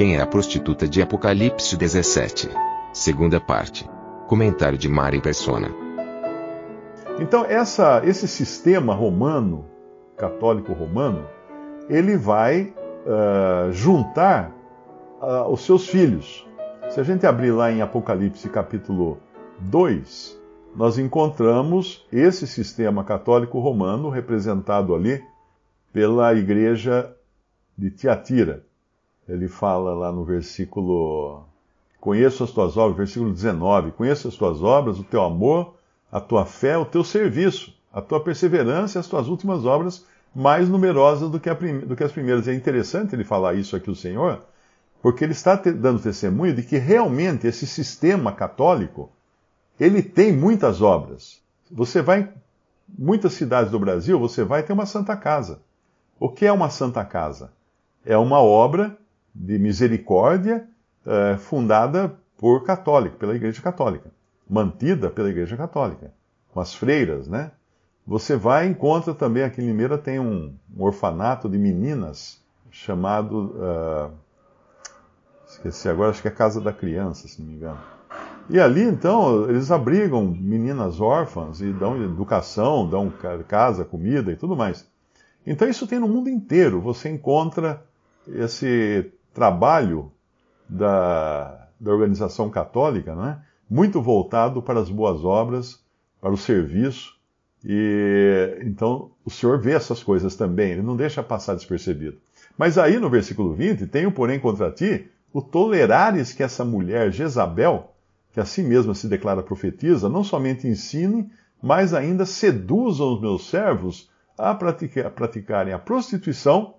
Quem é a prostituta de Apocalipse 17? Segunda parte. Comentário de Mari Persona. Então, essa, esse sistema romano, católico romano, ele vai uh, juntar uh, os seus filhos. Se a gente abrir lá em Apocalipse capítulo 2, nós encontramos esse sistema católico romano representado ali pela igreja de Tiatira. Ele fala lá no versículo Conheço as tuas obras, versículo 19. Conheço as tuas obras, o teu amor, a tua fé, o teu serviço, a tua perseverança e as tuas últimas obras, mais numerosas do que, do que as primeiras. É interessante ele falar isso aqui, o Senhor, porque ele está te dando testemunho de que realmente esse sistema católico ele tem muitas obras. Você vai em muitas cidades do Brasil, você vai ter uma Santa Casa. O que é uma Santa Casa? É uma obra de misericórdia é, fundada por católico, pela Igreja Católica, mantida pela Igreja Católica, com as freiras, né? Você vai e encontra também aqui em Limeira tem um, um orfanato de meninas chamado. Uh, esqueci agora, acho que é Casa da Criança, se não me engano. E ali, então, eles abrigam meninas órfãs e dão educação, dão casa, comida e tudo mais. Então, isso tem no mundo inteiro. Você encontra esse trabalho da, da organização católica, né? muito voltado para as boas obras, para o serviço. E então o Senhor vê essas coisas também, ele não deixa passar despercebido. Mas aí no versículo 20, tem o porém contra ti, o tolerares que essa mulher Jezabel, que a si mesma se declara profetisa, não somente ensine, mas ainda seduzam os meus servos a, praticar, a praticarem a prostituição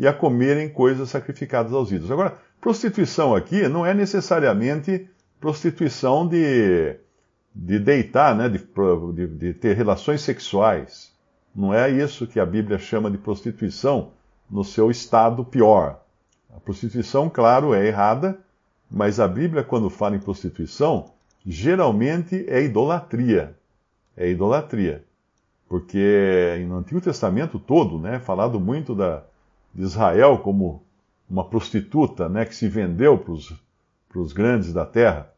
e a comerem coisas sacrificadas aos ídolos. Agora, prostituição aqui não é necessariamente prostituição de, de deitar, né, de, de, de ter relações sexuais. Não é isso que a Bíblia chama de prostituição no seu estado pior. A prostituição, claro, é errada, mas a Bíblia, quando fala em prostituição, geralmente é idolatria. É idolatria. Porque no Antigo Testamento todo, né, falado muito da, de Israel como uma prostituta né, que se vendeu para os grandes da terra.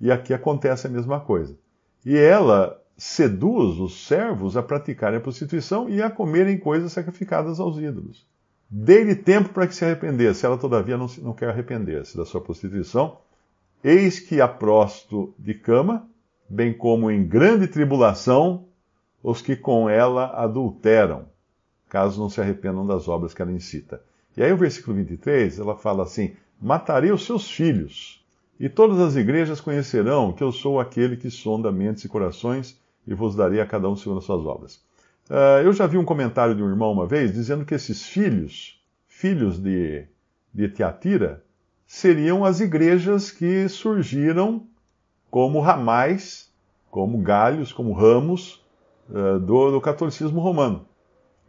E aqui acontece a mesma coisa. E ela seduz os servos a praticarem a prostituição e a comerem coisas sacrificadas aos ídolos. Dê-lhe tempo para que se arrependesse. Ela, todavia, não, não quer arrepender-se da sua prostituição. Eis que aprosto de cama, bem como em grande tribulação, os que com ela adulteram, caso não se arrependam das obras que ela incita. E aí, o versículo 23, ela fala assim: Matarei os seus filhos, e todas as igrejas conhecerão que eu sou aquele que sonda mentes e corações, e vos darei a cada um segundo as suas obras. Uh, eu já vi um comentário de um irmão uma vez dizendo que esses filhos, filhos de, de Teatira, seriam as igrejas que surgiram como ramais, como galhos, como ramos uh, do, do, catolicismo romano.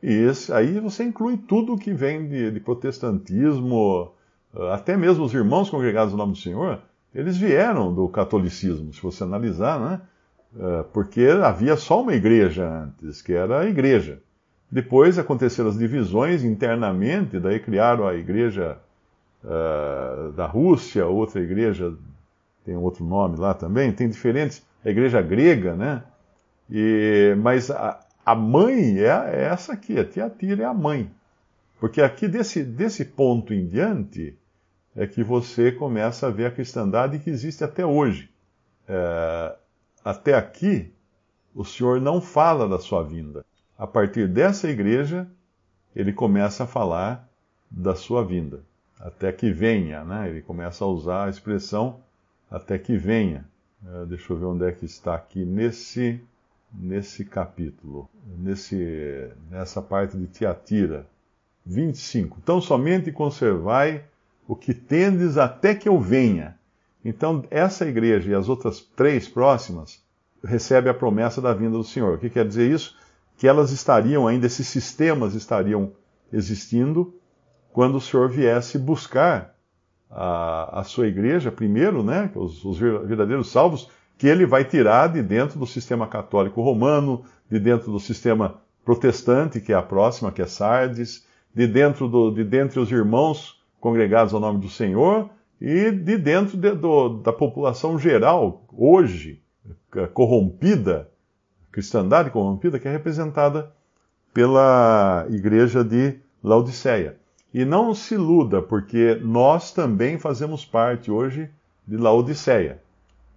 E aí você inclui tudo que vem de, de protestantismo, uh, até mesmo os irmãos congregados no nome do Senhor, eles vieram do catolicismo, se você analisar, né? É, porque havia só uma igreja antes, que era a igreja. Depois aconteceram as divisões internamente, daí criaram a igreja uh, da Rússia, outra igreja tem outro nome lá também, tem diferentes, a igreja grega, né? E, mas a, a mãe é, é, essa aqui, a Tiatira é a mãe. Porque aqui desse, desse ponto em diante é que você começa a ver a cristandade que existe até hoje. É, até aqui, o Senhor não fala da sua vinda. A partir dessa igreja, ele começa a falar da sua vinda. Até que venha, né? Ele começa a usar a expressão até que venha. É, deixa eu ver onde é que está aqui nesse nesse capítulo, nesse nessa parte de Tiatira. 25. Então somente conservai o que tendes até que eu venha. Então, essa igreja e as outras três próximas recebem a promessa da vinda do Senhor. O que quer dizer isso? Que elas estariam ainda, esses sistemas estariam existindo quando o Senhor viesse buscar a, a sua igreja, primeiro, né, os, os verdadeiros salvos, que ele vai tirar de dentro do sistema católico romano, de dentro do sistema protestante, que é a próxima, que é Sardes, de dentro do, de dentre os irmãos congregados ao nome do Senhor e de dentro de, do, da população geral, hoje corrompida, cristandade corrompida, que é representada pela igreja de Laodiceia. E não se iluda, porque nós também fazemos parte hoje de Laodiceia.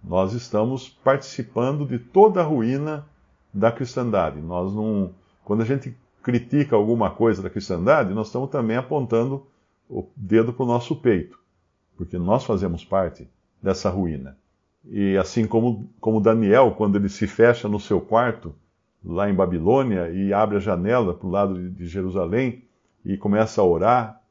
Nós estamos participando de toda a ruína da cristandade. Nós não, quando a gente critica alguma coisa da cristandade, nós estamos também apontando o dedo para o nosso peito, porque nós fazemos parte dessa ruína. E assim como, como Daniel, quando ele se fecha no seu quarto, lá em Babilônia, e abre a janela para o lado de, de Jerusalém e começa a orar,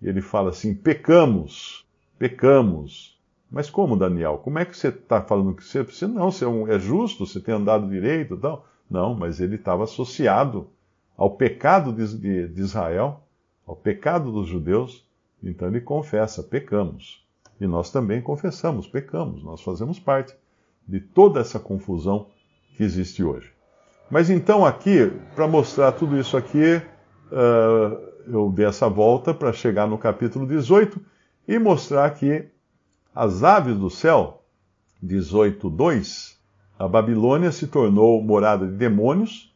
ele fala assim: pecamos, pecamos, mas como, Daniel? Como é que você está falando que você, você não, você é, um, é justo, você tem andado direito e tal? Não, mas ele estava associado ao pecado de, de, de Israel, ao pecado dos judeus, então ele confessa: pecamos. E nós também confessamos, pecamos, nós fazemos parte de toda essa confusão que existe hoje. Mas então aqui, para mostrar tudo isso aqui, uh, eu dei essa volta para chegar no capítulo 18 e mostrar que as aves do céu, 18.2, a Babilônia se tornou morada de demônios,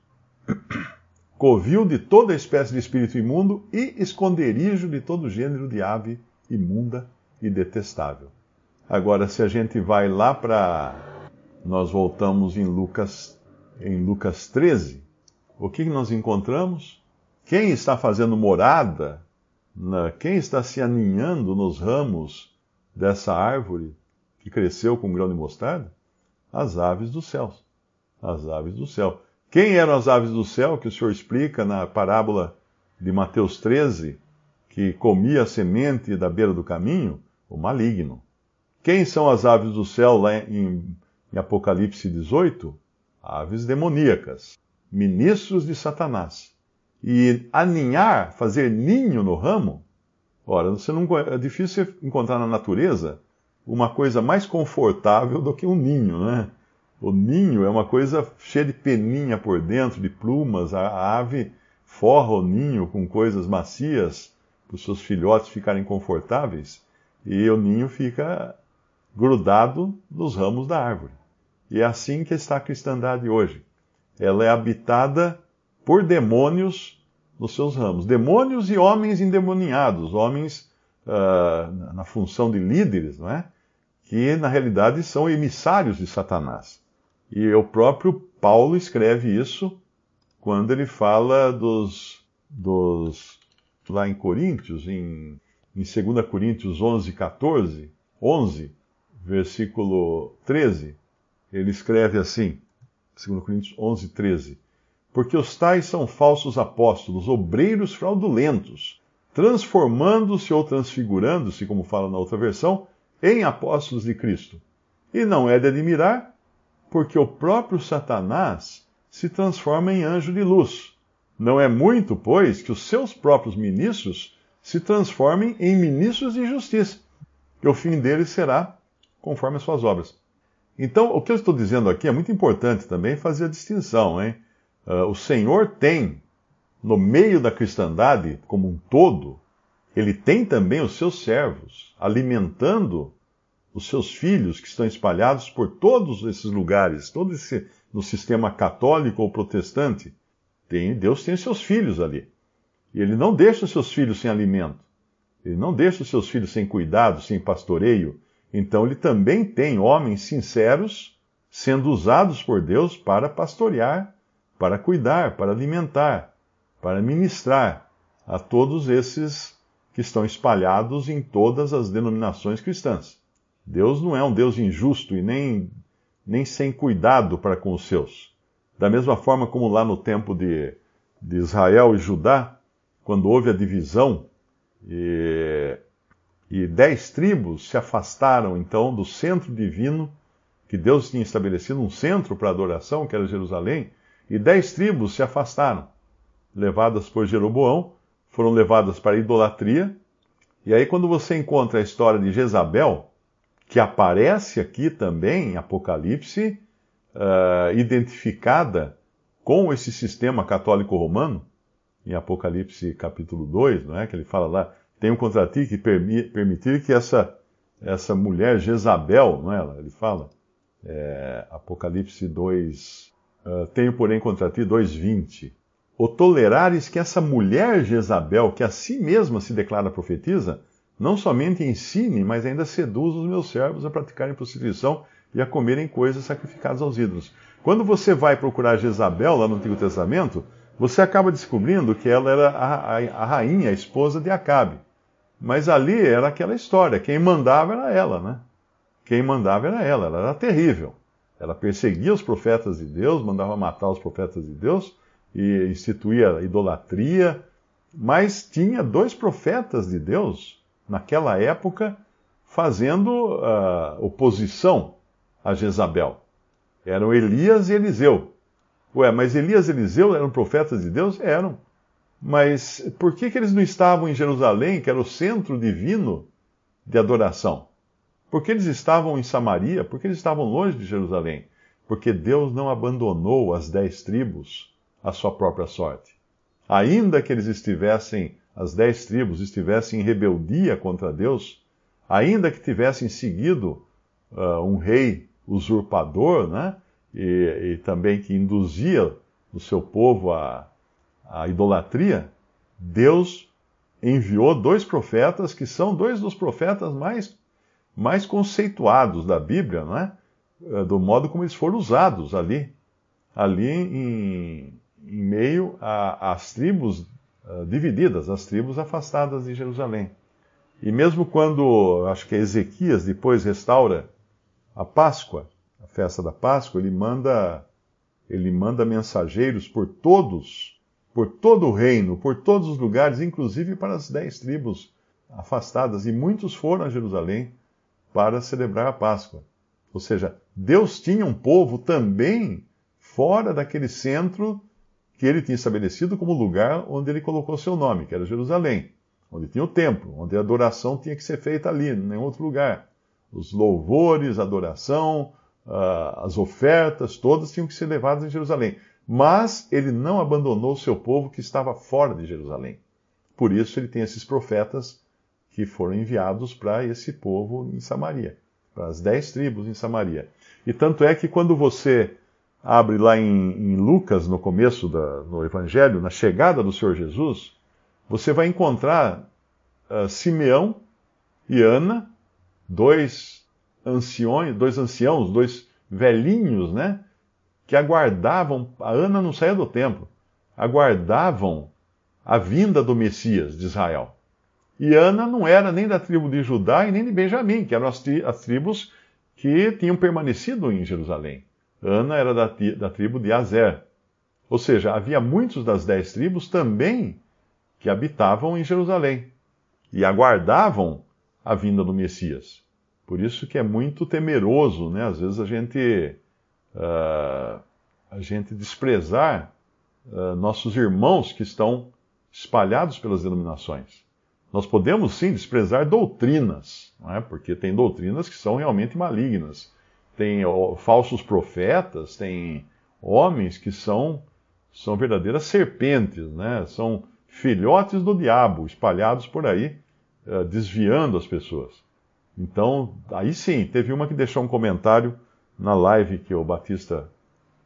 covil de toda espécie de espírito imundo e esconderijo de todo gênero de ave imunda e detestável. Agora, se a gente vai lá para. Nós voltamos em Lucas, em Lucas 13, o que nós encontramos? Quem está fazendo morada, quem está se aninhando nos ramos dessa árvore que cresceu com um grão de mostarda? As aves do céu. As aves do céu. Quem eram as aves do céu que o Senhor explica na parábola de Mateus 13, que comia a semente da beira do caminho? O maligno. Quem são as aves do céu lá em, em Apocalipse 18? Aves demoníacas, ministros de Satanás. E aninhar, fazer ninho no ramo, Ora, você não, é difícil encontrar na natureza uma coisa mais confortável do que um ninho, né? O ninho é uma coisa cheia de peninha por dentro, de plumas. A ave forra o ninho com coisas macias para os seus filhotes ficarem confortáveis. E o ninho fica grudado nos ramos da árvore. E é assim que está a cristandade hoje. Ela é habitada por demônios nos seus ramos. Demônios e homens endemoniados, homens uh, na função de líderes, não é? que na realidade são emissários de Satanás. E o próprio Paulo escreve isso quando ele fala dos, dos lá em Coríntios, em, em 2 Coríntios 11, 14, 11, versículo 13, ele escreve assim, 2 Coríntios 11, 13, porque os tais são falsos apóstolos, obreiros fraudulentos, transformando-se ou transfigurando-se, como fala na outra versão, em apóstolos de Cristo. E não é de admirar, porque o próprio Satanás se transforma em anjo de luz. Não é muito, pois, que os seus próprios ministros se transformem em ministros de justiça, que o fim deles será conforme as suas obras. Então, o que eu estou dizendo aqui é muito importante também fazer a distinção, hein? Uh, o Senhor tem, no meio da cristandade como um todo, ele tem também os seus servos, alimentando os seus filhos que estão espalhados por todos esses lugares, todo esse no sistema católico ou protestante. Tem, Deus tem seus filhos ali. E ele não deixa os seus filhos sem alimento. Ele não deixa os seus filhos sem cuidado, sem pastoreio. Então ele também tem homens sinceros sendo usados por Deus para pastorear para cuidar, para alimentar, para ministrar a todos esses que estão espalhados em todas as denominações cristãs. Deus não é um Deus injusto e nem, nem sem cuidado para com os seus. Da mesma forma como lá no tempo de, de Israel e Judá, quando houve a divisão, e, e dez tribos se afastaram então do centro divino, que Deus tinha estabelecido um centro para adoração, que era Jerusalém, e dez tribos se afastaram, levadas por Jeroboão, foram levadas para a idolatria. E aí, quando você encontra a história de Jezabel, que aparece aqui também em Apocalipse, uh, identificada com esse sistema católico romano, em Apocalipse capítulo 2, não é? Que ele fala lá, tenho contra ti que permitir que essa, essa mulher Jezabel, não é? Ele fala, é, Apocalipse 2, uh, tenho porém contra ti 2,20. O tolerares que essa mulher Jezabel, que a si mesma se declara profetisa, não somente ensine, mas ainda seduz os meus servos a praticarem prostituição e a comerem coisas sacrificadas aos ídolos. Quando você vai procurar Jezabel lá no Antigo Testamento, você acaba descobrindo que ela era a, a, a rainha, a esposa de Acabe. Mas ali era aquela história, quem mandava era ela, né? Quem mandava era ela, ela era terrível. Ela perseguia os profetas de Deus, mandava matar os profetas de Deus e instituía idolatria, mas tinha dois profetas de Deus naquela época fazendo uh, oposição a Jezabel. Eram Elias e Eliseu. Ué, mas Elias e Eliseu eram profetas de Deus? Eram. Mas por que, que eles não estavam em Jerusalém, que era o centro divino de adoração? Por que eles estavam em Samaria? Por que eles estavam longe de Jerusalém? Porque Deus não abandonou as dez tribos à sua própria sorte. Ainda que eles estivessem, as dez tribos estivessem em rebeldia contra Deus, ainda que tivessem seguido uh, um rei usurpador, né? E, e, também que induzia o seu povo à, à idolatria, Deus enviou dois profetas que são dois dos profetas mais, mais conceituados da Bíblia, né? do modo como eles foram usados ali, ali em, em meio às tribos uh, divididas, as tribos afastadas de Jerusalém. E mesmo quando, acho que é Ezequias depois restaura a Páscoa, a festa da Páscoa, ele manda ele manda mensageiros por todos, por todo o reino, por todos os lugares, inclusive para as dez tribos afastadas, e muitos foram a Jerusalém para celebrar a Páscoa. Ou seja, Deus tinha um povo também fora daquele centro que ele tinha estabelecido como lugar onde ele colocou seu nome, que era Jerusalém, onde tinha o templo, onde a adoração tinha que ser feita ali, em nenhum outro lugar os louvores, a adoração, as ofertas, todas tinham que ser levadas em Jerusalém. Mas ele não abandonou o seu povo que estava fora de Jerusalém. Por isso ele tem esses profetas que foram enviados para esse povo em Samaria, para as dez tribos em Samaria. E tanto é que quando você abre lá em, em Lucas, no começo da, no Evangelho, na chegada do Senhor Jesus, você vai encontrar uh, Simeão e Ana dois anciões, dois anciãos, dois velhinhos, né? Que aguardavam, a Ana não saía do templo, aguardavam a vinda do Messias de Israel. E Ana não era nem da tribo de Judá e nem de Benjamim, que eram as, tri as tribos que tinham permanecido em Jerusalém. Ana era da, da tribo de Azer. Ou seja, havia muitos das dez tribos também que habitavam em Jerusalém e aguardavam a vinda do Messias. Por isso que é muito temeroso, né? Às vezes a gente, uh, a gente desprezar uh, nossos irmãos que estão espalhados pelas denominações. Nós podemos sim desprezar doutrinas, é? porque tem doutrinas que são realmente malignas. Tem falsos profetas, tem homens que são, são verdadeiras serpentes, né? são filhotes do diabo espalhados por aí, uh, desviando as pessoas. Então, aí sim, teve uma que deixou um comentário na live que o Batista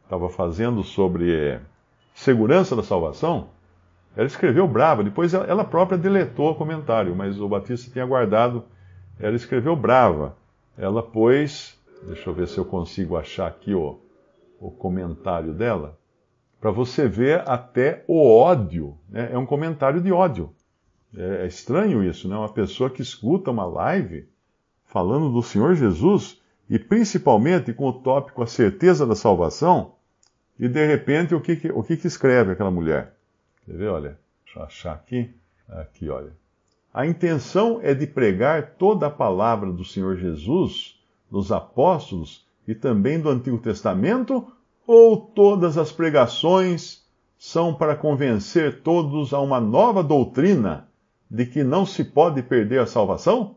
estava fazendo sobre segurança da salvação. Ela escreveu brava, depois ela própria deletou o comentário, mas o Batista tinha guardado. Ela escreveu brava. Ela pôs, deixa eu ver se eu consigo achar aqui o, o comentário dela, para você ver até o ódio. Né? É um comentário de ódio. É, é estranho isso, né? Uma pessoa que escuta uma live falando do Senhor Jesus e principalmente com o tópico a certeza da salvação, e de repente o que, que o que, que escreve aquela mulher? Quer ver? Olha, deixa eu achar aqui. Aqui, olha. A intenção é de pregar toda a palavra do Senhor Jesus, dos apóstolos e também do Antigo Testamento, ou todas as pregações são para convencer todos a uma nova doutrina de que não se pode perder a salvação?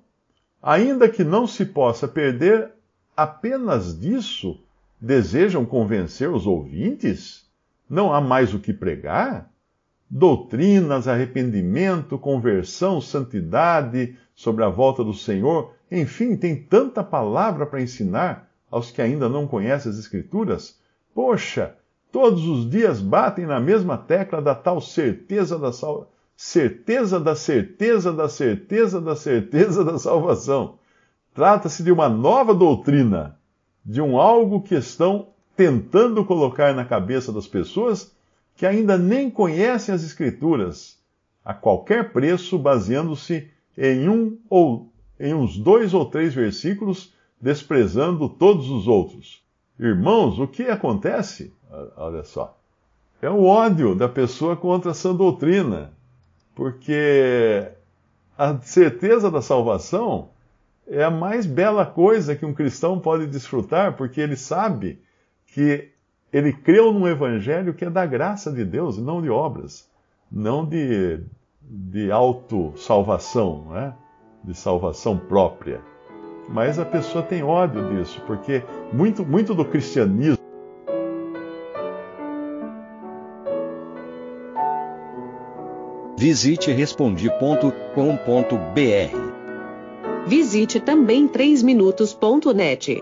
Ainda que não se possa perder, apenas disso desejam convencer os ouvintes? Não há mais o que pregar? Doutrinas, arrependimento, conversão, santidade, sobre a volta do Senhor, enfim, tem tanta palavra para ensinar aos que ainda não conhecem as Escrituras? Poxa, todos os dias batem na mesma tecla da tal certeza da salvação certeza da certeza da certeza da certeza da salvação. Trata-se de uma nova doutrina, de um algo que estão tentando colocar na cabeça das pessoas que ainda nem conhecem as Escrituras, a qualquer preço, baseando-se em um ou em uns dois ou três versículos, desprezando todos os outros. Irmãos, o que acontece? Olha só. É o ódio da pessoa contra essa doutrina porque a certeza da salvação é a mais bela coisa que um cristão pode desfrutar, porque ele sabe que ele creu num evangelho que é da graça de Deus e não de obras, não de, de autossalvação, né? de salvação própria. Mas a pessoa tem ódio disso, porque muito, muito do cristianismo Visite respondi.com.br. Visite também 3minutos.net.